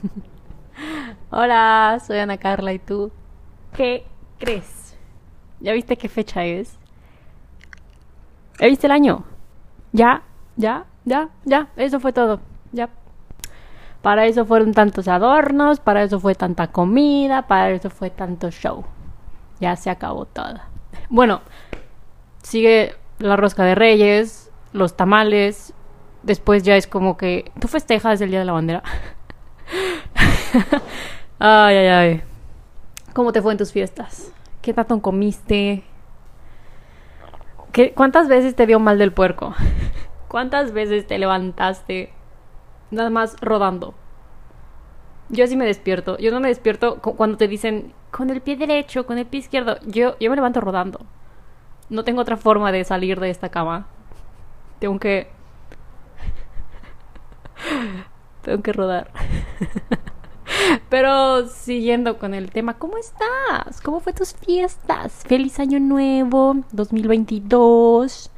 Hola, soy Ana Carla y tú. ¿Qué crees? ¿Ya viste qué fecha es? ¿Ya viste el año? Ya, ya, ya, ya, eso fue todo. Ya. Para eso fueron tantos adornos, para eso fue tanta comida, para eso fue tanto show. Ya se acabó todo. Bueno, sigue la rosca de reyes, los tamales. Después ya es como que... ¿Tú festejas el Día de la Bandera? ay, ay, ay. ¿Cómo te fue en tus fiestas? ¿Qué tanto comiste? ¿Qué, ¿Cuántas veces te dio mal del puerco? ¿Cuántas veces te levantaste nada más rodando? Yo sí me despierto. Yo no me despierto cuando te dicen con el pie derecho, con el pie izquierdo. Yo, yo me levanto rodando. No tengo otra forma de salir de esta cama. Tengo que... tengo que rodar. Pero siguiendo con el tema, ¿cómo estás? ¿Cómo fue tus fiestas? Feliz año nuevo, 2022.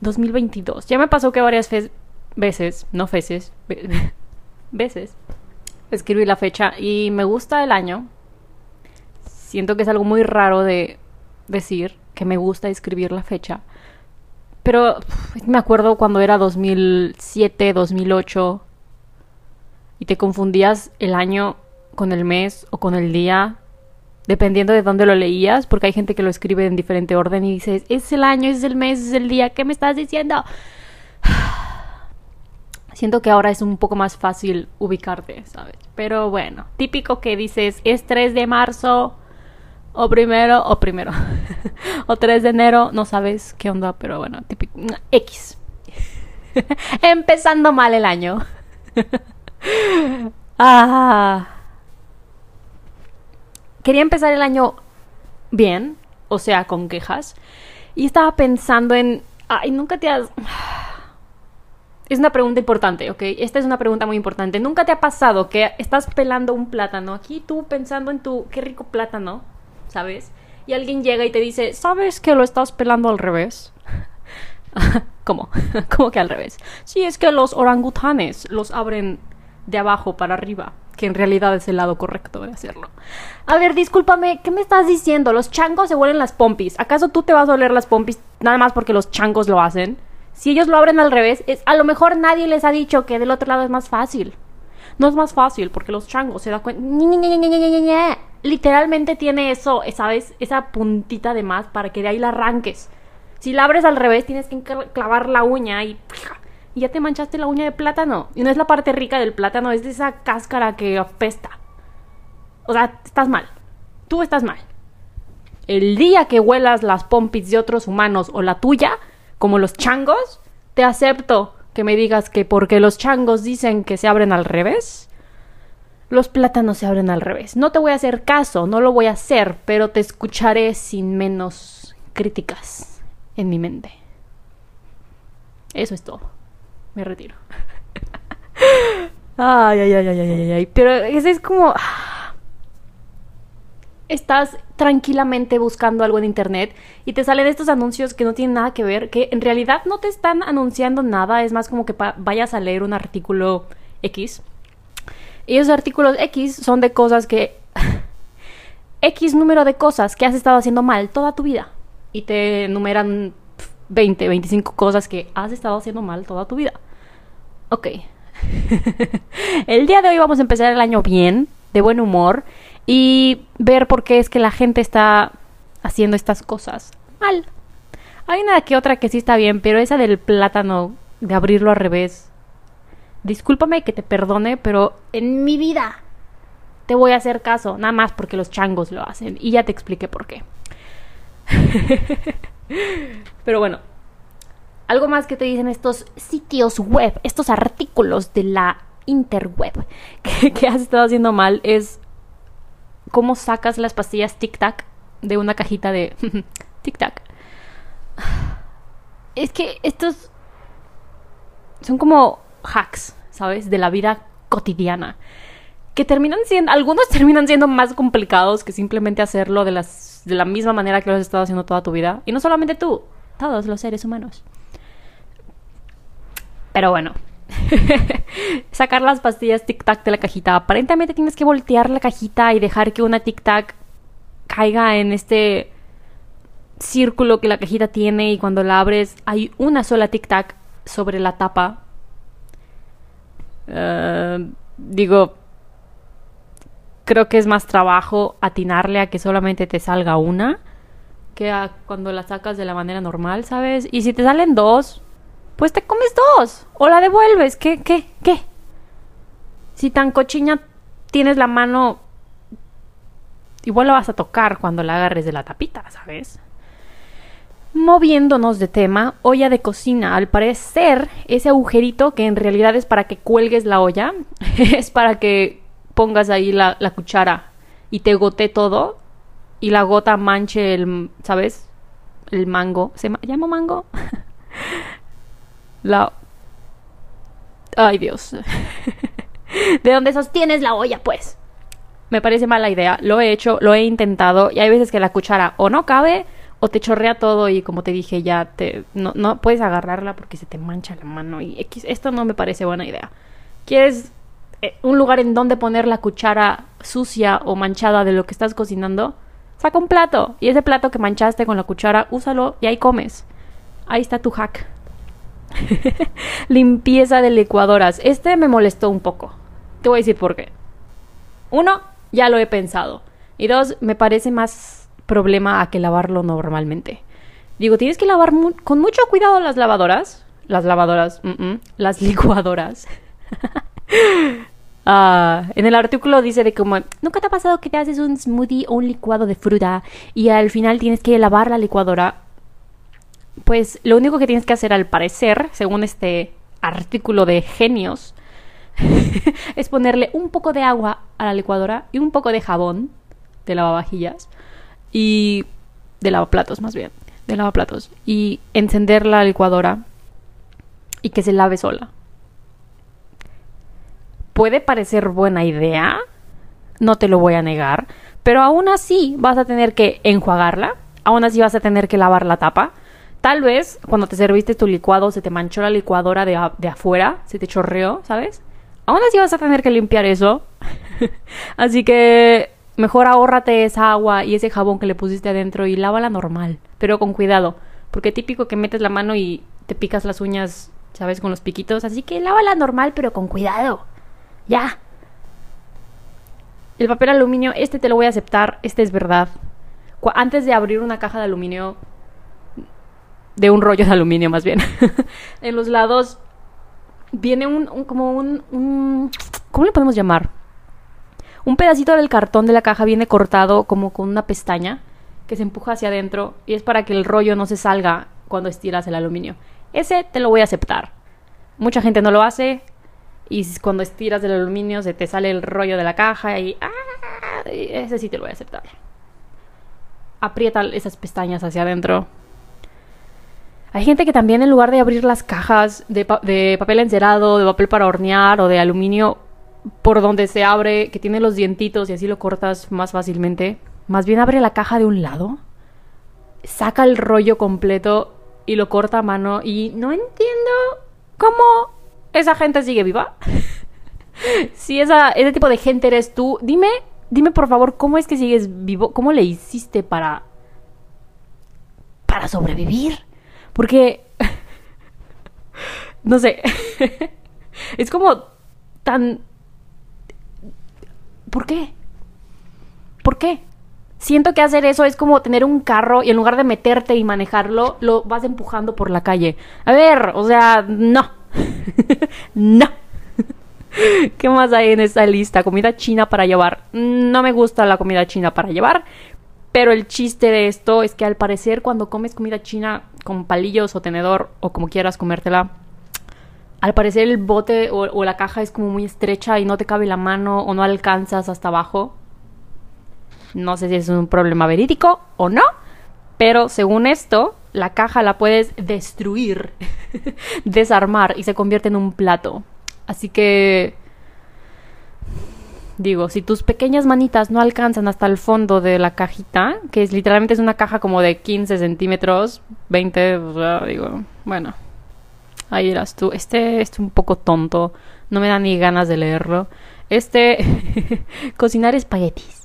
2022. Ya me pasó que varias veces, no veces, veces, escribí la fecha y me gusta el año. Siento que es algo muy raro de decir que me gusta escribir la fecha. Pero me acuerdo cuando era 2007, 2008 y te confundías el año con el mes o con el día, dependiendo de dónde lo leías, porque hay gente que lo escribe en diferente orden y dices, es el año, es el mes, es el día, ¿qué me estás diciendo? Siento que ahora es un poco más fácil ubicarte, ¿sabes? Pero bueno, típico que dices, es 3 de marzo, o primero, o primero, o 3 de enero, no sabes qué onda, pero bueno, típico, X. Empezando mal el año. ah. Quería empezar el año bien, o sea, con quejas, y estaba pensando en, ay, nunca te has... Es una pregunta importante, ¿ok? Esta es una pregunta muy importante. ¿Nunca te ha pasado que estás pelando un plátano aquí, tú pensando en tu, qué rico plátano, ¿sabes? Y alguien llega y te dice, ¿sabes que lo estás pelando al revés? ¿Cómo? ¿Cómo que al revés? Sí, es que los orangutanes los abren de abajo para arriba, que en realidad es el lado correcto de hacerlo. A ver, discúlpame, ¿qué me estás diciendo? Los changos se huelen las pompis. ¿Acaso tú te vas a oler las pompis nada más porque los changos lo hacen? Si ellos lo abren al revés, es, a lo mejor nadie les ha dicho que del otro lado es más fácil. No es más fácil porque los changos se dan cuenta. Literalmente tiene eso, ¿sabes? Esa puntita de más para que de ahí la arranques. Si la abres al revés, tienes que clavar la uña y, y ya te manchaste la uña de plátano. Y no es la parte rica del plátano, es de esa cáscara que apesta. O sea, estás mal. Tú estás mal. El día que huelas las pompis de otros humanos o la tuya, como los changos, te acepto que me digas que porque los changos dicen que se abren al revés, los plátanos se abren al revés. No te voy a hacer caso, no lo voy a hacer, pero te escucharé sin menos críticas en mi mente. Eso es todo. Me retiro. ay, ay, ay, ay, ay, ay. Pero ese es como estás tranquilamente buscando algo en internet y te salen estos anuncios que no tienen nada que ver, que en realidad no te están anunciando nada, es más como que vayas a leer un artículo X. Y esos artículos X son de cosas que... X número de cosas que has estado haciendo mal toda tu vida. Y te enumeran 20, 25 cosas que has estado haciendo mal toda tu vida. Ok. el día de hoy vamos a empezar el año bien, de buen humor y ver por qué es que la gente está haciendo estas cosas mal. Hay una que otra que sí está bien, pero esa del plátano, de abrirlo al revés. Discúlpame que te perdone, pero en mi vida te voy a hacer caso, nada más porque los changos lo hacen. Y ya te expliqué por qué. pero bueno, algo más que te dicen estos sitios web, estos artículos de la interweb que, has estado haciendo mal es cómo sacas las pastillas Tic Tac de una cajita de Tic Tac. Es que estos son como hacks, ¿sabes? De la vida cotidiana. Que terminan siendo, algunos terminan siendo más complicados que simplemente hacerlo de, de la misma manera que lo has estado haciendo toda tu vida. Y no solamente tú, todos los seres humanos. Pero bueno, sacar las pastillas tic tac de la cajita. Aparentemente tienes que voltear la cajita y dejar que una tic tac caiga en este círculo que la cajita tiene y cuando la abres hay una sola tic tac sobre la tapa. Uh, digo, creo que es más trabajo atinarle a que solamente te salga una que a cuando la sacas de la manera normal, ¿sabes? Y si te salen dos, pues te comes dos o la devuelves. ¿Qué, qué, qué? Si tan cochina tienes la mano, igual la vas a tocar cuando la agarres de la tapita, ¿sabes? Moviéndonos de tema, olla de cocina. Al parecer, ese agujerito que en realidad es para que cuelgues la olla, es para que pongas ahí la, cuchara y te gote todo y la gota manche el, ¿sabes? El mango. ¿Se llama mango? la... Ay, Dios. de dónde sostienes la olla, pues. Me parece mala idea. Lo he hecho, lo he intentado y hay veces que la cuchara o no cabe o te chorrea todo y como te dije ya te no, no puedes agarrarla porque se te mancha la mano y esto no me parece buena idea. ¿Quieres eh, un lugar en donde poner la cuchara sucia o manchada de lo que estás cocinando? Saca un plato y ese plato que manchaste con la cuchara, úsalo y ahí comes. Ahí está tu hack. Limpieza de licuadoras. Este me molestó un poco. Te voy a decir por qué. Uno, ya lo he pensado. Y dos, me parece más problema a que lavarlo normalmente. Digo, tienes que lavar con mucho cuidado las lavadoras. Las lavadoras, las licuadoras. Ah, en el artículo dice de como, ¿nunca te ha pasado que te haces un smoothie o un licuado de fruta y al final tienes que lavar la licuadora? Pues lo único que tienes que hacer al parecer, según este artículo de genios, es ponerle un poco de agua a la licuadora y un poco de jabón de lavavajillas y de lavaplatos más bien, de lavaplatos y encender la licuadora y que se lave sola puede parecer buena idea, no te lo voy a negar, pero aún así vas a tener que enjuagarla, aún así vas a tener que lavar la tapa. Tal vez cuando te serviste tu licuado se te manchó la licuadora de, de afuera, se te chorreó, ¿sabes? Aún así vas a tener que limpiar eso. así que mejor ahórrate esa agua y ese jabón que le pusiste adentro y lávala normal, pero con cuidado, porque típico que metes la mano y te picas las uñas, ¿sabes? Con los piquitos, así que lávala normal, pero con cuidado. Ya. El papel aluminio, este te lo voy a aceptar, este es verdad. Antes de abrir una caja de aluminio, de un rollo de aluminio más bien, en los lados viene un, como un, ¿cómo le podemos llamar? Un pedacito del cartón de la caja viene cortado como con una pestaña que se empuja hacia adentro y es para que el rollo no se salga cuando estiras el aluminio. Ese te lo voy a aceptar. Mucha gente no lo hace, y cuando estiras el aluminio se te sale el rollo de la caja y, ¡ah! ese sí te lo voy a aceptar. Aprieta esas pestañas hacia adentro. Hay gente que también en lugar de abrir las cajas de, de papel encerado, de papel para hornear o de aluminio por donde se abre, que tiene los dientitos y así lo cortas más fácilmente, más bien abre la caja de un lado, saca el rollo completo y lo corta a mano y no entiendo cómo esa gente sigue viva. si esa, ese tipo de gente eres tú, dime, dime por favor, ¿cómo es que sigues vivo? ¿Cómo le hiciste para. para sobrevivir? Porque. no sé. es como tan. ¿Por qué? ¿Por qué? Siento que hacer eso es como tener un carro y en lugar de meterte y manejarlo, lo vas empujando por la calle. A ver, o sea, no. no. ¿Qué más hay en esta lista? Comida china para llevar. No me gusta la comida china para llevar. Pero el chiste de esto es que al parecer cuando comes comida china con palillos o tenedor o como quieras comértela, al parecer el bote o, o, la caja es como muy estrecha y no te cabe la mano o no alcanzas hasta abajo. No sé si es un problema verídico o no, pero según esto, la caja la puedes destruir, desarmar y se convierte en un plato. Así que... Digo, si tus pequeñas manitas no alcanzan hasta el fondo de la cajita, que es literalmente es una caja como de 15 centímetros, 20, digo, bueno. Ahí eras tú. Este es un poco tonto. No me da ni ganas de leerlo. Este. cocinar espaguetis.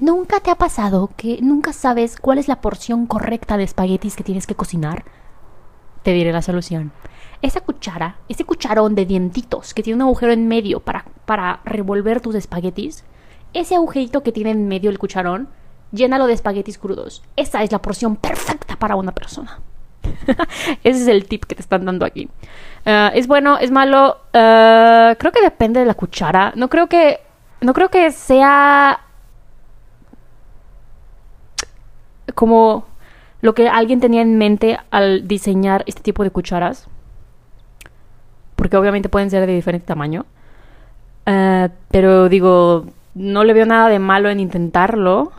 ¿Nunca te ha pasado que nunca sabes cuál es la porción correcta de espaguetis que tienes que cocinar? Te diré la solución. Esa cuchara, ese cucharón de dientitos que tiene un agujero en medio para, para revolver tus espaguetis, ese agujerito que tiene en medio el cucharón, llénalo de espaguetis crudos. Esa es la porción perfecta para una persona. Ese es el tip que te están dando aquí. Ah, es bueno, es malo. Ah, creo que depende de la cuchara. No creo que. No creo que sea. Como lo que alguien tenía en mente al diseñar este tipo de cucharas. Porque obviamente pueden ser de diferente tamaño. Ah, pero digo, no le veo nada de malo en intentarlo.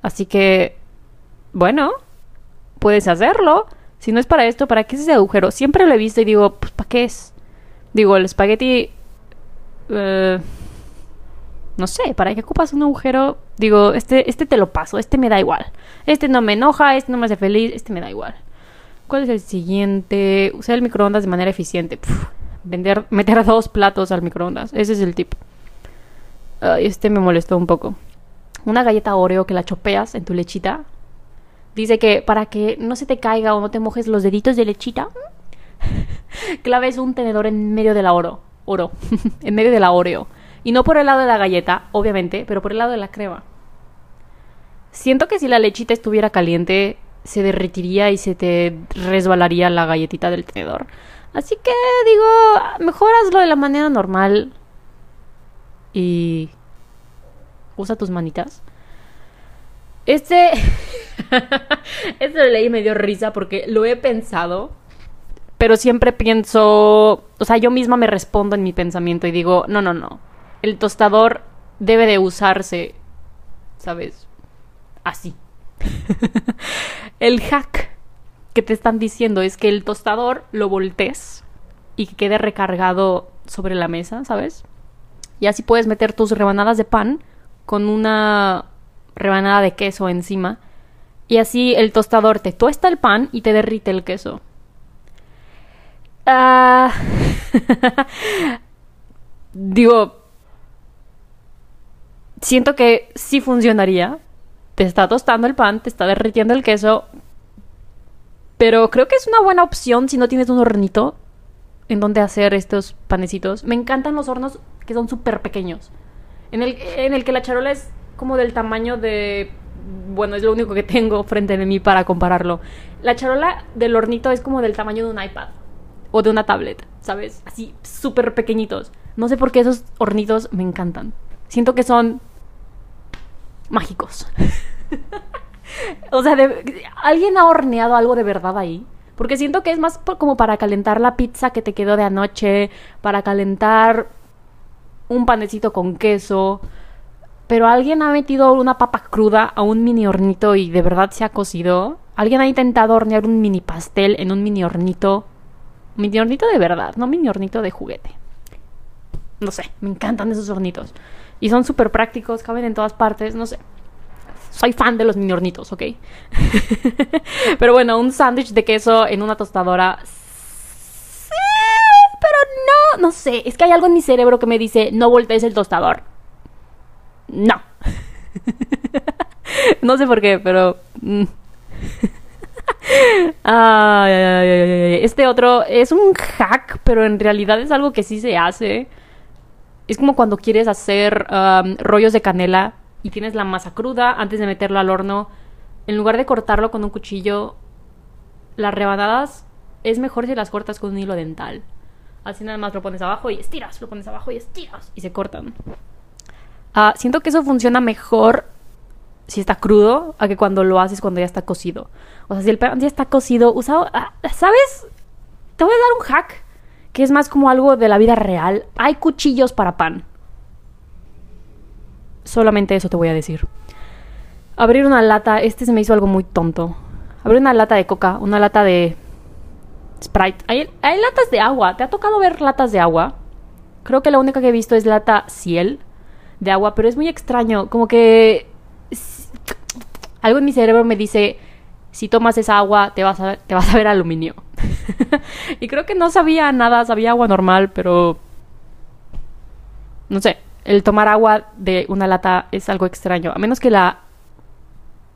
Así que, bueno, puedes hacerlo. Si no es para esto, ¿para qué es ese agujero? Siempre lo he visto y digo, pues ¿para qué es? Digo, el espagueti... Eh, no sé, ¿para qué ocupas un agujero? Digo, este, este te lo paso, este me da igual. Este no me enoja, este no me hace feliz, este me da igual. ¿Cuál es el siguiente? Usar el microondas de manera eficiente. vender, meter dos platos al microondas. Ese es el tip. este me molestó un poco. Una galleta Oreo que la chopeas en tu lechita Dice que para que no se te caiga o no te mojes los deditos de lechita, claves un tenedor en medio de la oro. Oro. en medio de la Oreo. Y no por el lado de la galleta, obviamente, pero por el lado de la crema. Siento que si la lechita estuviera caliente, se derretiría y se te resbalaría la galletita del tenedor. Así que digo, mejor hazlo de la manera normal. Y usa tus manitas. Este. Este leí y me dio risa porque lo he pensado. Pero siempre pienso. O sea, yo misma me respondo en mi pensamiento y digo: no, no, no. El tostador debe de usarse. ¿Sabes? Así. el hack que te están diciendo es que el tostador lo voltees y que quede recargado sobre la mesa, ¿sabes? Y así puedes meter tus rebanadas de pan con una rebanada de queso encima. Y así el tostador te tuesta el pan y te derrite el queso. Ah, digo, siento que sí funcionaría. Te está tostando el pan, te está derritiendo el queso. Pero creo que es una buena opción si no tienes un hornito en donde hacer estos panecitos. Me encantan los hornos que son súper pequeños. En el, en el que la charola es como del tamaño de... Bueno, es lo único que tengo frente de mí para compararlo. La charola del hornito es como del tamaño de un iPad o de una tablet, ¿sabes? Así, súper pequeñitos. No sé por qué esos hornitos me encantan. Siento que son mágicos. o sea, ¿alguien ha horneado algo de verdad ahí? Porque siento que es más como para calentar la pizza que te quedó de anoche, para calentar un panecito con queso, pero alguien ha metido una papa cruda a un mini hornito y de verdad se ha cocido. Alguien ha intentado hornear un mini pastel en un mini hornito. Mini hornito de verdad, no mini hornito de juguete. No sé, me encantan esos hornitos. Y son súper prácticos, caben en todas partes, no sé. Soy fan de los mini hornitos, ¿ok? pero bueno, un sándwich de queso en una tostadora. Sí, pero no, no sé. Es que hay algo en mi cerebro que me dice, no voltees el tostador no. no sé por qué, pero... Mm. este otro es un hack, pero en realidad es algo que sí se hace. Es como cuando quieres hacer um, rollos de canela y tienes la masa cruda antes de meterlo al horno. En lugar de cortarlo con un cuchillo, las rebanadas es mejor si las cortas con un hilo dental. Así nada más lo pones abajo y estiras, lo pones abajo y estiras y se cortan. Ah, siento que eso funciona mejor si está crudo a que cuando lo haces cuando ya está cocido. O sea, si el pan ya está cocido, usado, ah, ¿sabes? Te voy a dar un hack que es más como algo de la vida real. Hay cuchillos para pan. Solamente eso te voy a decir. Abrir una lata, este se me hizo algo muy tonto. Abrir una lata de coca, una lata de Sprite. Hay, hay latas de agua. ¿Te ha tocado ver latas de agua? Creo que la única que he visto es lata Ciel de agua, pero es muy extraño, como que algo en mi cerebro me dice, si tomas esa agua te vas a, te vas a ver aluminio. y creo que no sabía nada, sabía agua normal, pero... No sé, el tomar agua de una lata es algo extraño, a menos que la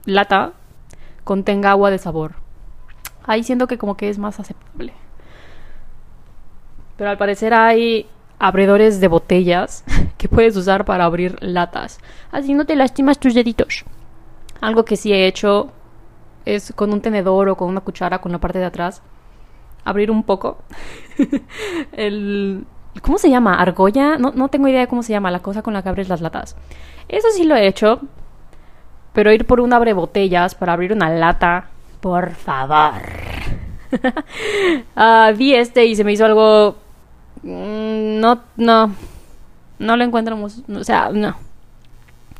lata contenga agua de sabor. Ahí siento que como que es más aceptable. Pero al parecer hay abridores de botellas que puedes usar para abrir latas. Así no te lastimas tus deditos. Algo que sí he hecho es con un tenedor o con una cuchara con la parte de atrás abrir un poco. El ¿cómo se llama? argolla no, no tengo idea de cómo se llama la cosa con la que abres las latas. Eso sí lo he hecho pero ir por un abre botellas para abrir una lata por favor. Uh, vi este y se me hizo algo mm, no no no lo encontramos o sea no.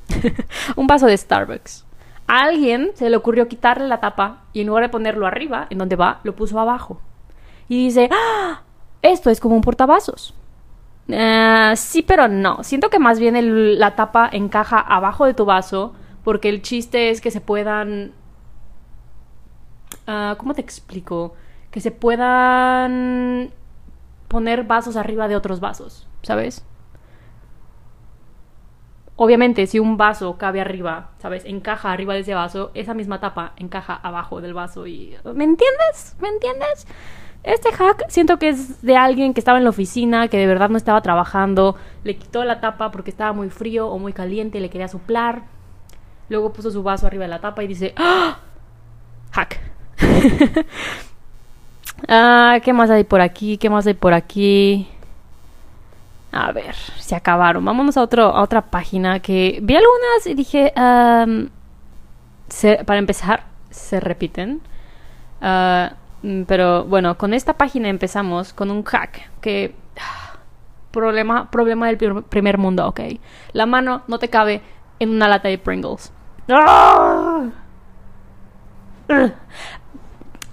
Un vaso de Starbucks. A alguien se le ocurrió quitarle la tapa y en lugar de ponerlo arriba, en donde va, lo puso abajo. Y dice, ¡Ah! esto es como un portavasos. Uh, sí, pero no. Siento que más bien la tapa encaja abajo de tu vaso porque el chiste es que se puedan... Uh, ¿Cómo te explico? Que se puedan poner vasos arriba de otros vasos, ¿sabes? Obviamente, si un vaso cabe arriba, ¿sabes? Encaja arriba de ese vaso, esa misma tapa encaja abajo del vaso y... ¿Me entiendes? ¿Me entiendes? Este hack siento que es de alguien que estaba en la oficina, que de verdad no estaba trabajando, le quitó la tapa porque estaba muy frío o muy caliente y le quería soplar. Luego puso su vaso arriba de la tapa y dice, ¡Ah! Hack. ah, ¿qué más hay por aquí? ¿Qué más hay por aquí? A ver, se acabaron. Vámonos a, otro, a otra página que vi algunas y dije, para empezar, se repiten. Ah, pero bueno, con esta página empezamos con un hack que... Problema, problema del primer mundo, ok. La mano no te cabe en una lata de Pringles. ¡Ah!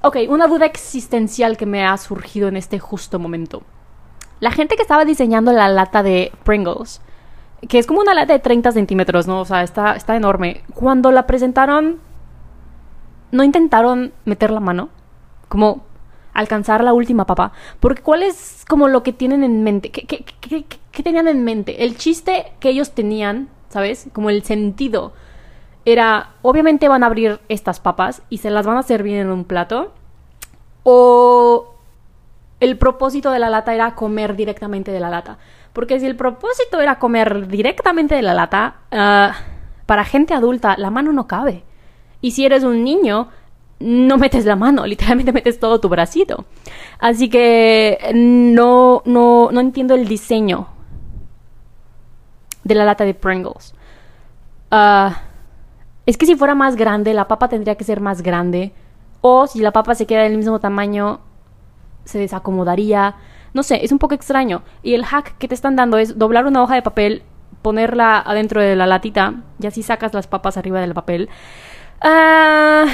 Ok, una duda existencial que me ha surgido en este justo momento. La gente que estaba diseñando la lata de Pringles, que es como una lata de 30 centímetros, ¿no? O sea, está, está enorme. Cuando la presentaron, no intentaron meter la mano, como alcanzar la última papa. Porque ¿cuál es como lo que tienen en mente? ¿Qué, qué, qué, tenían en mente? El chiste que ellos tenían, ¿sabes? Como el sentido era, obviamente van a abrir estas papas y se las van a servir en un plato. O el propósito de la lata era comer directamente de la lata. Porque si el propósito era comer directamente de la lata, ah, para gente adulta la mano no cabe. Y si eres un niño, no metes la mano, literalmente metes todo tu bracito. Así que no, no, no entiendo el diseño de la lata de Pringles. Ah, es que si fuera más grande, la papa tendría que ser más grande. O si la papa se queda del mismo tamaño, se desacomodaría. No sé, es un poco extraño. Y el hack que te están dando es doblar una hoja de papel, ponerla adentro de la latita y así sacas las papas arriba del papel. Ah,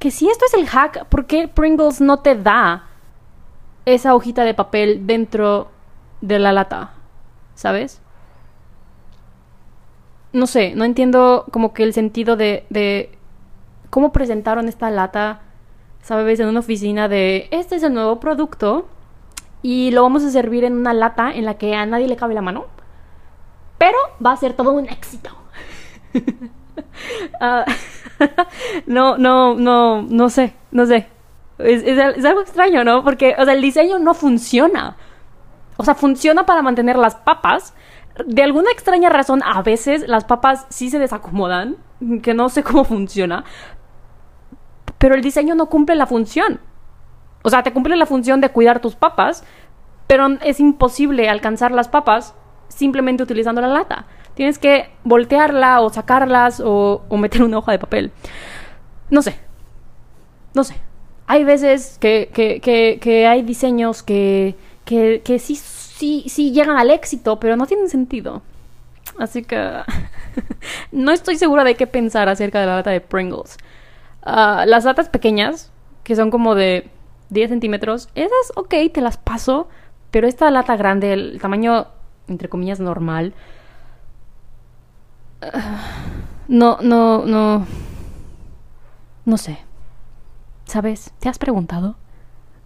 que si esto es el hack, ¿por qué Pringles no te da esa hojita de papel dentro de la lata? ¿Sabes? No sé, no entiendo como que el sentido de, cómo presentaron esta lata ¿sabes? En una oficina de, este es el nuevo producto y lo vamos a servir en una lata en la que a nadie le cabe la mano, pero va a ser todo un éxito. Ah, no, no, no, no sé, no sé. Es, es, algo extraño, ¿no? Porque, o sea, el diseño no funciona. O sea, funciona para mantener las papas. De alguna extraña razón, a veces las papas sí se desacomodan, que no sé cómo funciona, pero el diseño no cumple la función. O sea, te cumple la función de cuidar tus papas, pero es imposible alcanzar las papas simplemente utilizando la lata. Tienes que voltearla o sacarlas o, meter una hoja de papel. No sé. No sé. Hay veces que, que, hay diseños que, que, sí, sí, sí llegan al éxito, pero no tienen sentido. Así que no estoy segura de qué pensar acerca de la lata de Pringles. Ah, las latas pequeñas, que son como de 10 centímetros, esas, ok, te las paso. Pero esta lata grande, el tamaño, entre comillas, normal. No, no, no. No sé. ¿Sabes? ¿Te has preguntado?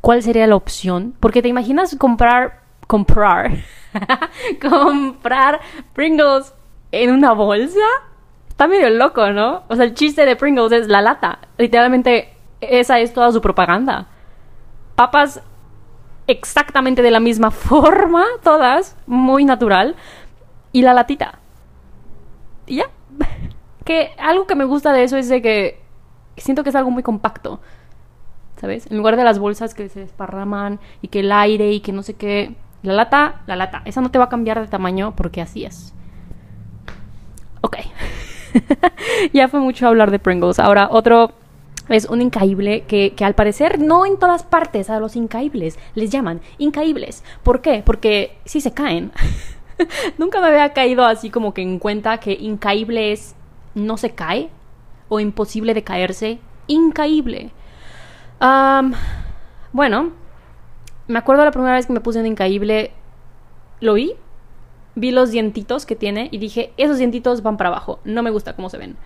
cuál sería la opción. Porque te imaginas comprar, comprar, comprar Pringles en una bolsa. Está medio loco, ¿no? O sea, el chiste de Pringles es la lata. Literalmente, esa es toda su propaganda. Papas exactamente de la misma forma, todas, muy natural. Y la latita. Y ya. Que algo que me gusta de eso es de que siento que es algo muy compacto. ¿Sabes? En lugar de las bolsas que se desparraman y que el aire y que no sé qué. La lata, la lata. Esa no te va a cambiar de tamaño porque así es. Ok. ya fue mucho hablar de Pringles. Ahora, otro es un incaíble que, que, al parecer no en todas partes a los incaíbles les llaman incaíbles. ¿Por qué? Porque sí se caen. Nunca me había caído así como que en cuenta que incaíble es no se cae o imposible de caerse. Incaíble. bueno, me acuerdo la primera vez que me puse en incaíble, lo vi, vi los dientitos que tiene y dije, esos dientitos van para abajo, no me gusta cómo se ven.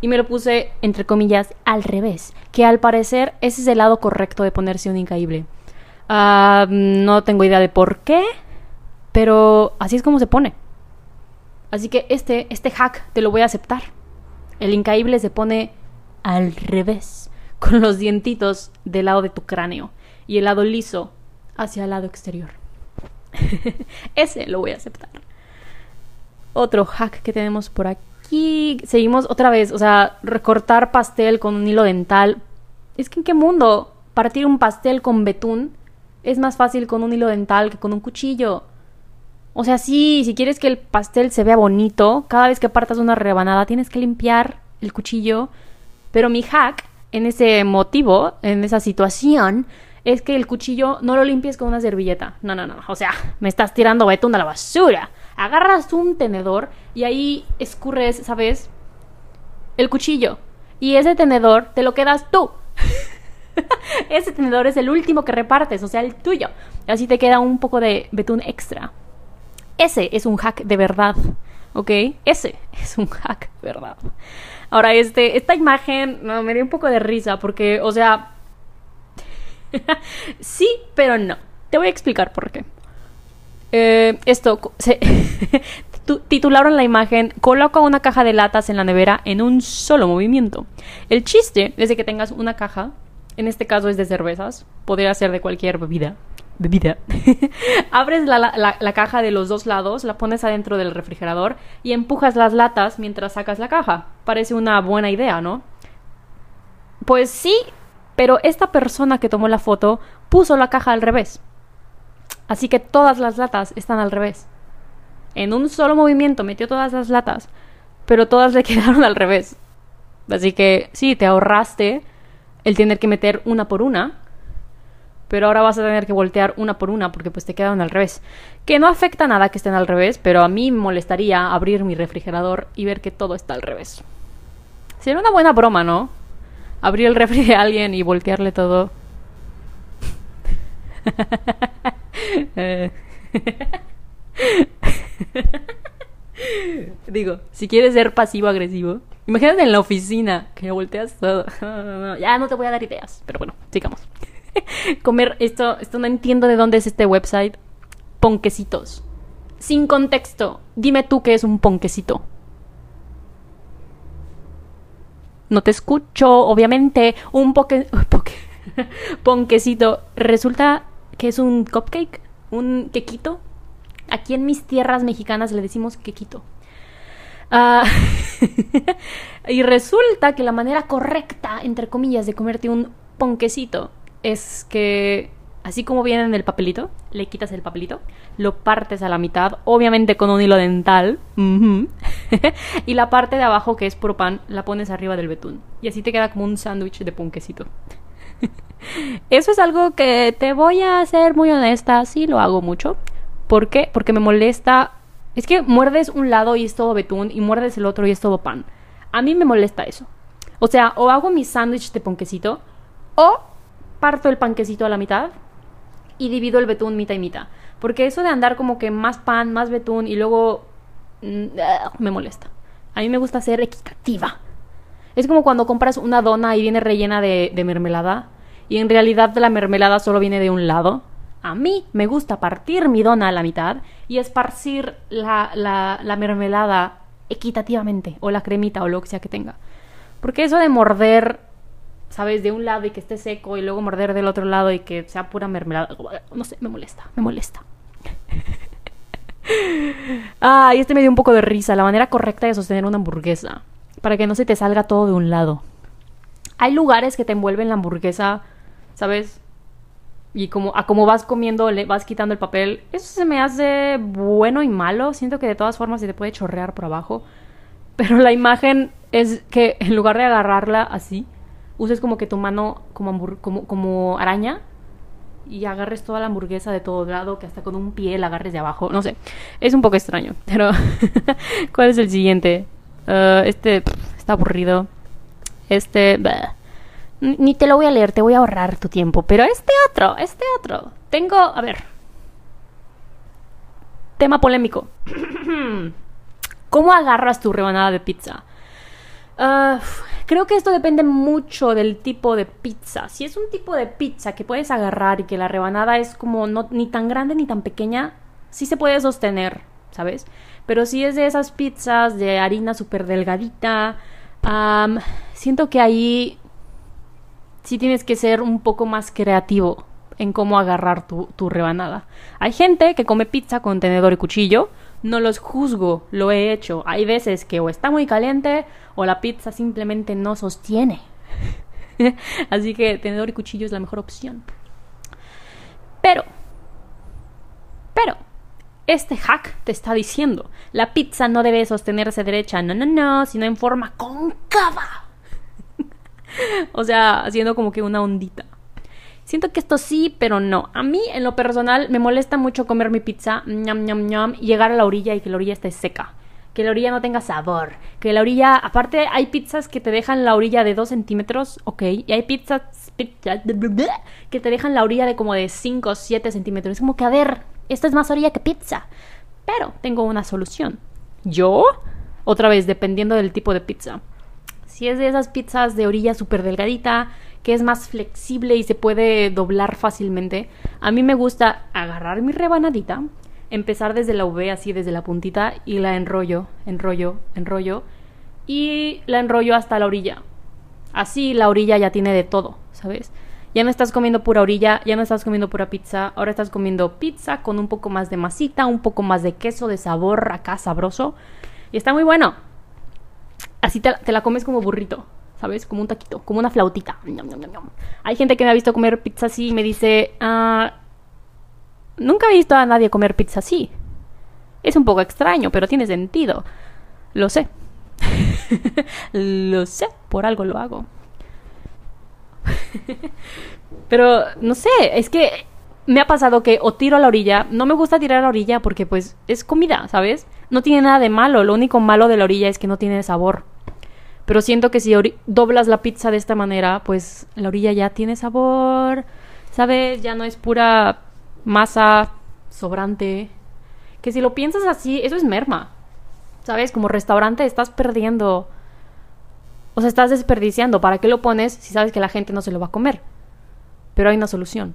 Y me lo puse, entre comillas, al revés, que al parecer ese es el lado correcto de ponerse un incaíble. no tengo idea de por qué, pero así es como se pone. Así que este, este hack te lo voy a aceptar. El incaíble se pone al revés, con los dientitos del lado de tu cráneo y el lado liso hacia el lado exterior. Ese lo voy a aceptar. Otro hack que tenemos por aquí. Seguimos otra vez, o sea, recortar pastel con un hilo dental. Es que en qué mundo partir un pastel con betún es más fácil con un hilo dental que con un cuchillo. O sea, sí, si quieres que el pastel se vea bonito, cada vez que partas una rebanada tienes que limpiar el cuchillo. Pero mi hack en ese motivo, en esa situación, es que el cuchillo no lo limpies con una servilleta. No, no, no. O sea, me estás tirando betún a la basura. Agarras un tenedor y ahí escurres, ¿sabes? El cuchillo. Y ese tenedor te lo quedas tú. ese tenedor es el último que repartes, o sea, el tuyo. Así te queda un poco de betún extra. Ese es un hack de verdad, ¿ok? Ese es un hack de verdad. Ahora, este, esta imagen me dio un poco de risa porque, o sea, sí, pero no. Te voy a explicar por qué. Eh, esto, se, titularon la imagen Coloca una caja de latas en la nevera en un solo movimiento. El chiste es de que tengas una caja, en este caso es de cervezas, podría ser de cualquier bebida, bebida. Abres la, caja de los dos lados, la pones adentro del refrigerador y empujas las latas mientras sacas la caja. Parece una buena idea, ¿no? Pues sí, pero esta persona que tomó la foto puso la caja al revés. Así que todas las latas están al revés. En un solo movimiento metió todas las latas, pero todas le quedaron al revés. Así que sí, te ahorraste el tener que meter una por una, pero ahora vas a tener que voltear una por una porque pues te quedan al revés. Que no afecta nada que estén al revés, pero a mí me molestaría abrir mi refrigerador y ver que todo está al revés. Sería una buena broma, ¿no? Abrir el refri de alguien y voltearle todo. Digo, si quieres ser pasivo-agresivo, imagínate en la oficina que volteas todo. ya no te voy a dar ideas, pero bueno, sigamos. comer esto, esto no entiendo de dónde es este website. Ponquecitos. Sin contexto, dime tú qué es un ponquecito. No te escucho, obviamente. Un poque, ponquecito. Resulta que es un cupcake, un quequito. Aquí en mis tierras mexicanas le decimos quequito. Ah, y resulta que la manera correcta, entre comillas, de comerte un ponquecito es que así como viene en el papelito, le quitas el papelito, lo partes a la mitad, obviamente con un hilo dental, y la parte de abajo que es puro pan la pones arriba del betún. Y así te queda como un sándwich de ponquecito. Eso es algo que te voy a ser muy honesta, sí lo hago mucho. ¿Por qué? Porque me molesta. Es que muerdes un lado y es todo betún, y muerdes el otro y es todo pan. A mí me molesta eso. O sea, o hago mi sándwich de ponquecito, o parto el panquecito a la mitad y divido el betún mitad y mitad. Porque eso de andar como que más pan, más betún y luego mm, me molesta. A mí me gusta ser equitativa. Es como cuando compras una dona y viene rellena de, mermelada y en realidad la mermelada solo viene de un lado. A mí me gusta partir mi dona a la mitad y esparcir la, la, la mermelada equitativamente, o la cremita, o lo que sea que tenga. Porque eso de morder, ¿sabes? De un lado y que esté seco y luego morder del otro lado y que sea pura mermelada, no sé, me molesta, me molesta. Ah, y este me dio un poco de risa, la manera correcta de sostener una hamburguesa, para que no se te salga todo de un lado. Hay lugares que te envuelven la hamburguesa, ¿sabes? Y como a como vas comiendo, le vas quitando el papel. Eso se me hace bueno y malo. Siento que de todas formas se te puede chorrear por abajo. Pero la imagen es que en lugar de agarrarla así, uses como que tu mano como, como, como araña y agarres toda la hamburguesa de todo lado, que hasta con un pie la agarres de abajo. No sé, es un poco extraño. Pero, ¿cuál es el siguiente? Uh, este está aburrido. Este, ni te lo voy a leer, te voy a ahorrar tu tiempo. Pero este otro, este otro. Tengo, a ver. Tema polémico. ¿Cómo agarras tu rebanada de pizza? Uh, creo que esto depende mucho del tipo de pizza. Si es un tipo de pizza que puedes agarrar y que la rebanada es como no, ni tan grande ni tan pequeña, sí se puede sostener, ¿sabes? Pero si es de esas pizzas de harina súper delgadita, um, siento que ahí sí tienes que ser un poco más creativo en cómo agarrar tu, tu, rebanada. Hay gente que come pizza con tenedor y cuchillo. No los juzgo, lo he hecho. Hay veces que o está muy caliente o la pizza simplemente no sostiene. Así que tenedor y cuchillo es la mejor opción. Pero, pero, este hack te está diciendo, la pizza no debe sostenerse derecha, no, no, no, sino en forma cóncava. o sea, haciendo como que una ondita. Siento que esto sí, pero no. A mí, en lo personal, me molesta mucho comer mi pizza, ñam, ñam, ñam, y llegar a la orilla y que la orilla esté seca. Que la orilla no tenga sabor. Que la orilla, aparte, hay pizzas que te dejan la orilla de 2 centímetros, ok. Y hay pizzas, que te dejan la orilla de como de 5 o 7 centímetros. Es como que, a ver, esto es más orilla que pizza. Pero tengo una solución. Yo, otra vez, dependiendo del tipo de pizza si es de esas pizzas de orilla súper delgadita, que es más flexible y se puede doblar fácilmente, a mí me gusta agarrar mi rebanadita, empezar desde la V, así desde la puntita, y la enrollo, enrollo, enrollo, y la enrollo hasta la orilla. Así la orilla ya tiene de todo, ¿sabes? Ya no estás comiendo pura orilla, ya no estás comiendo pura pizza, ahora estás comiendo pizza con un poco más de masita, un poco más de queso, de sabor acá sabroso. Y está muy bueno así te, la comes como burrito, ¿sabes? Como un taquito, como una flautita. Hay gente que me ha visto comer pizza así y me dice, ah, nunca he visto a nadie comer pizza así. Es un poco extraño, pero tiene sentido. Lo sé. lo sé, por algo lo hago. pero no sé, es que me ha pasado que o tiro a la orilla, no me gusta tirar a la orilla porque pues es comida, ¿sabes? No tiene nada de malo, lo único malo de la orilla es que no tiene sabor. Pero siento que si doblas la pizza de esta manera, pues la orilla ya tiene sabor, ¿sabes? Ya no es pura masa sobrante. Que si lo piensas así, eso es merma. ¿Sabes? Como restaurante estás perdiendo. O sea, estás desperdiciando. ¿Para qué lo pones si sabes que la gente no se lo va a comer? Pero hay una solución.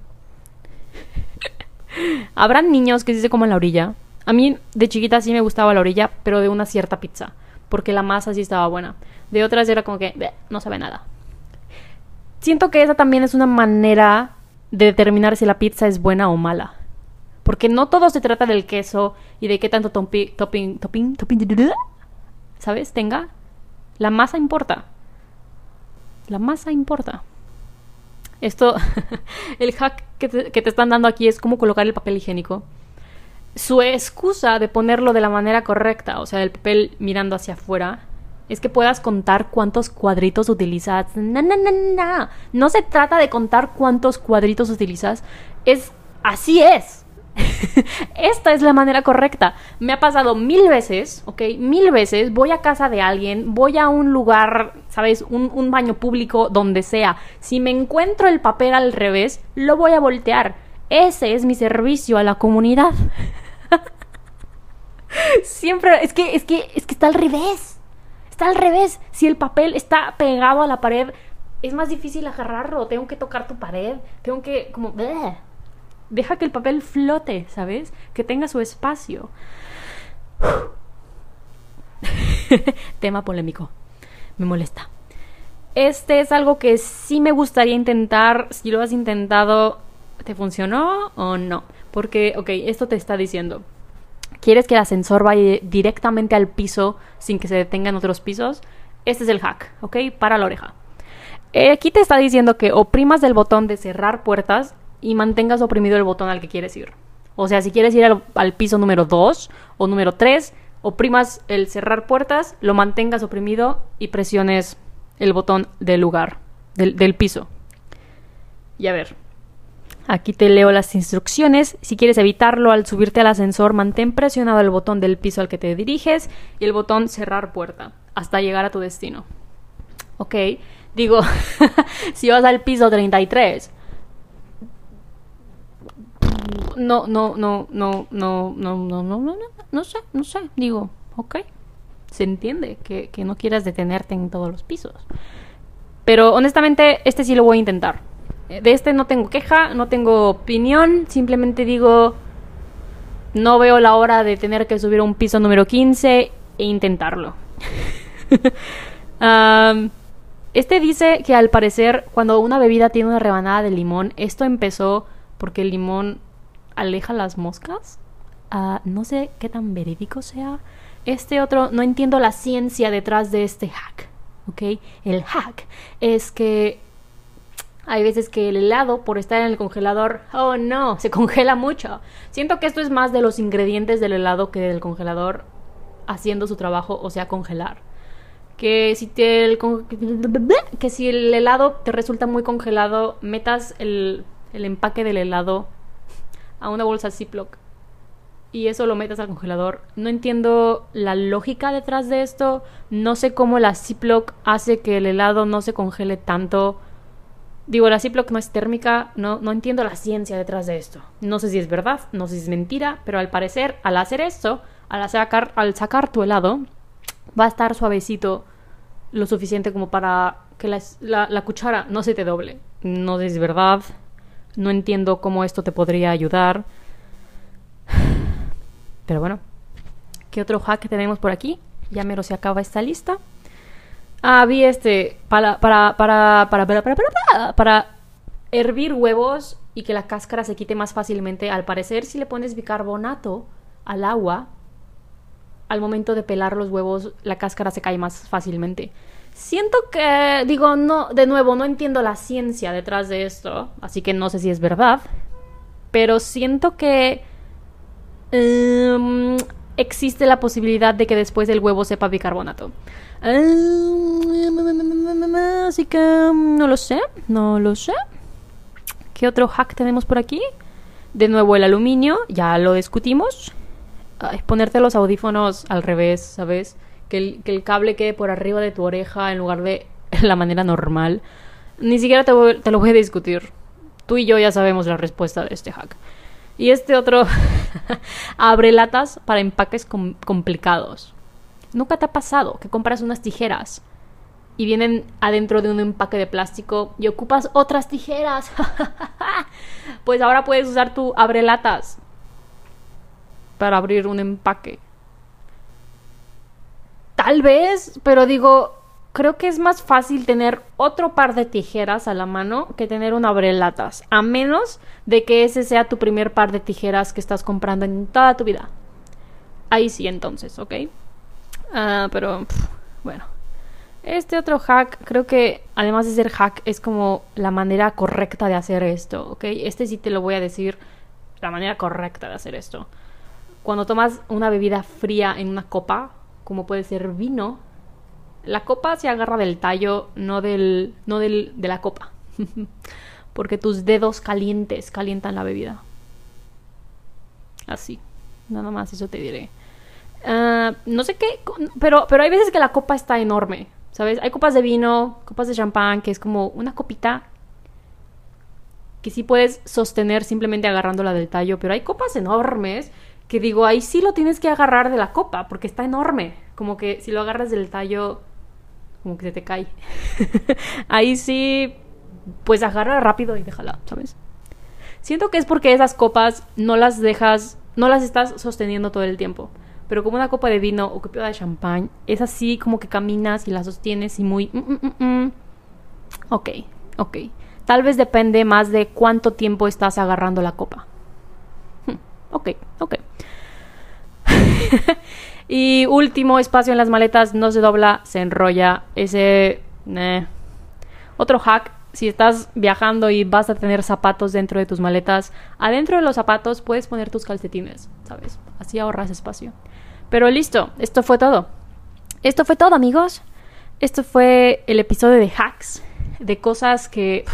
Habrán niños que sí se comen la orilla. A mí de chiquita sí me gustaba la orilla, pero de una cierta pizza. Porque la masa sí estaba buena. De otras era como que no sabe nada. Siento que esa también es una manera de determinar si la pizza es buena o mala. Porque no todo se trata del queso y de qué tanto topping, topping, topping, ¿sabes? Tenga. La masa importa. La masa importa. Esto, el hack que te, que te están dando aquí es cómo colocar el papel higiénico. Su excusa de ponerlo de la manera correcta, o sea, el papel mirando hacia afuera, es que puedas contar cuántos cuadritos utilizas. No, no, no, no. No se trata de contar cuántos cuadritos utilizas. Es así es. Esta es la manera correcta. Me ha pasado mil veces, ¿ok? Mil veces. Voy a casa de alguien, voy a un lugar, ¿sabes? Un, un baño público, donde sea. Si me encuentro el papel al revés, lo voy a voltear. Ese es mi servicio a la comunidad. Siempre, es que, es que, es que está al revés. Está al revés. Si el papel está pegado a la pared, es más difícil agarrarlo. Tengo que tocar tu pared. Tengo que, como, deja que el papel flote, ¿sabes? Que tenga su espacio. Tema polémico. Me molesta. Este es algo que sí me gustaría intentar. Si lo has intentado, ¿te funcionó o no? Porque, ok, esto te está diciendo. ¿Quieres que el ascensor vaya directamente al piso sin que se detenga en otros pisos? Este es el hack, ¿ok? Para la oreja. Eh, aquí te está diciendo que oprimas el botón de cerrar puertas y mantengas oprimido el botón al que quieres ir. O sea, si quieres ir al, piso número 2 o número 3, oprimas el cerrar puertas, lo mantengas oprimido y presiones el botón del lugar, del, del piso. Y a ver, aquí te leo las instrucciones. Si quieres evitarlo al subirte al ascensor, mantén presionado el botón del piso al que te diriges y el botón cerrar puerta hasta llegar a tu destino. Ok, digo, si vas al piso 33 no, no, no, no, no, no, no, no, no, no sé, no sé. Digo, ok, se entiende que, que no quieras detenerte en todos los pisos. Pero honestamente, este sí lo voy a intentar. De este no tengo queja, no tengo opinión, simplemente digo, no veo la hora de tener que subir a un piso número 15 e intentarlo. este dice que al parecer cuando una bebida tiene una rebanada de limón, esto empezó porque el limón aleja las moscas. Ah, no sé qué tan verídico sea. Este otro, no entiendo la ciencia detrás de este hack. ¿Ok? El hack es que hay veces que el helado, por estar en el congelador, oh no, se congela mucho. Siento que esto es más de los ingredientes del helado que del congelador haciendo su trabajo, o sea, congelar. Que si, te el, que si el helado te resulta muy congelado, metas el, el empaque del helado a una bolsa Ziploc y eso lo metes al congelador. No entiendo la lógica detrás de esto. No sé cómo la Ziploc hace que el helado no se congele tanto. Digo, la Ziploc no es térmica, no, no entiendo la ciencia detrás de esto. No sé si es verdad, no sé si es mentira, pero al parecer, al hacer esto, al sacar, al sacar tu helado, va a estar suavecito lo suficiente como para que la, la cuchara no se te doble. No sé si es verdad, no entiendo cómo esto te podría ayudar. Pero bueno, ¿qué otro hack tenemos por aquí? Ya mero se acaba esta lista. Ah, vi este para para para para para para para, para hervir huevos y que la cáscara se quite más fácilmente. Al parecer, si le pones bicarbonato al agua, al momento de pelar los huevos, la cáscara se cae más fácilmente. Siento que, digo, no, de nuevo, no entiendo la ciencia detrás de esto, así que no sé si es verdad, pero siento que um, existe la posibilidad de que después el huevo sepa bicarbonato. así que no lo sé, no lo sé. ¿Qué otro hack tenemos por aquí? De nuevo el aluminio, ya lo discutimos. Ponerte los audífonos al revés, ¿sabes? que el, cable quede por arriba de tu oreja en lugar de la manera normal. Ni siquiera te, lo voy a discutir. Tú y yo ya sabemos la respuesta de este hack. Y este otro abre latas para empaques complicados. ¿Nunca te ha pasado que compras unas tijeras y vienen adentro de un empaque de plástico y ocupas otras tijeras? pues ahora puedes usar tu abre latas para abrir un empaque. Tal vez, pero digo, creo que es más fácil tener otro par de tijeras a la mano que tener un abrelatas, a menos de que ese sea tu primer par de tijeras que estás comprando en toda tu vida. Ahí sí, entonces, ¿ok? Ah, pero, bueno. Este otro hack, creo que además de ser hack, es como la manera correcta de hacer esto, ¿ok? Este sí te lo voy a decir, la manera correcta de hacer esto. Cuando tomas una bebida fría en una copa, como puede ser vino, la copa se agarra del tallo, no del, no del, de la copa. Porque tus dedos calientes calientan la bebida. Así. Nada más eso te diré. Ah, no sé qué, pero, pero hay veces que la copa está enorme, ¿sabes? Hay copas de vino, copas de champán, que es como una copita que sí puedes sostener simplemente agarrándola del tallo, pero hay copas enormes que digo, ahí sí lo tienes que agarrar de la copa, porque está enorme. Como que si lo agarras del tallo, como que se te cae. Ahí sí, pues agarra rápido y déjala, ¿sabes? Siento que es porque esas copas no las dejas, no las estás sosteniendo todo el tiempo. Pero como una copa de vino o copa de champán, es así como que caminas y la sostienes y muy... Mm, mm, mm, ok, ok. Tal vez depende más de cuánto tiempo estás agarrando la copa. Hmm, ok, ok. y último espacio en las maletas, no se dobla, se enrolla. Ese... Otro hack, si estás viajando y vas a tener zapatos dentro de tus maletas, adentro de los zapatos puedes poner tus calcetines, ¿sabes? Así ahorras espacio. Pero listo, esto fue todo. Esto fue todo, amigos. Esto fue el episodio de hacks, de cosas que...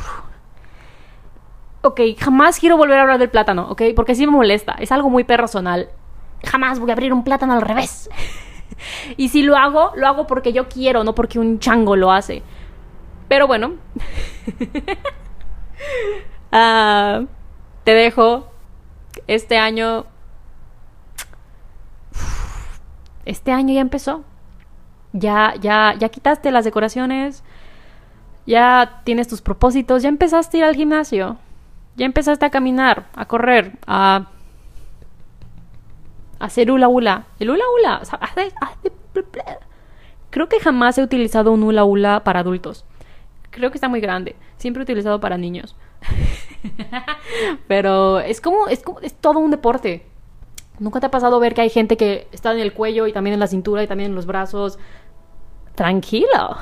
Ok, jamás quiero volver a hablar del plátano, ¿ok? Porque sí me molesta, es algo muy personal. Jamás voy a abrir un plátano al revés. y si lo hago, lo hago porque yo quiero, no porque un chango lo hace. Pero bueno, uh, te dejo. Este año este año ya empezó. Ya, ya, ya quitaste las decoraciones, ya tienes tus propósitos, ya empezaste a ir al gimnasio, ya empezaste a caminar, a correr, a, hacer hula hula. El hula hula, creo que jamás he utilizado un hula hula para adultos. Creo que está muy grande. Siempre he utilizado para niños. Pero es como, es como, es todo un deporte. ¿Nunca te ha pasado ver que hay gente que está en el cuello y también en la cintura y también en los brazos? Tranquilo,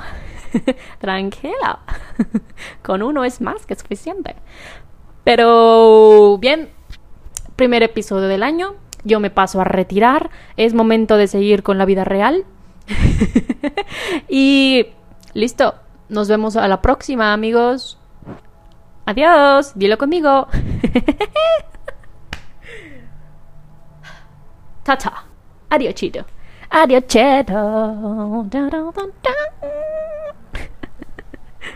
tranquilo. Con uno es más que suficiente. Pero bien, primer episodio del año. Yo me paso a retirar. Es momento de seguir con la vida real. y listo. Nos vemos a la próxima, amigos. Adiós. Dilo conmigo. Ta-ta. Adiocito. Adiocito.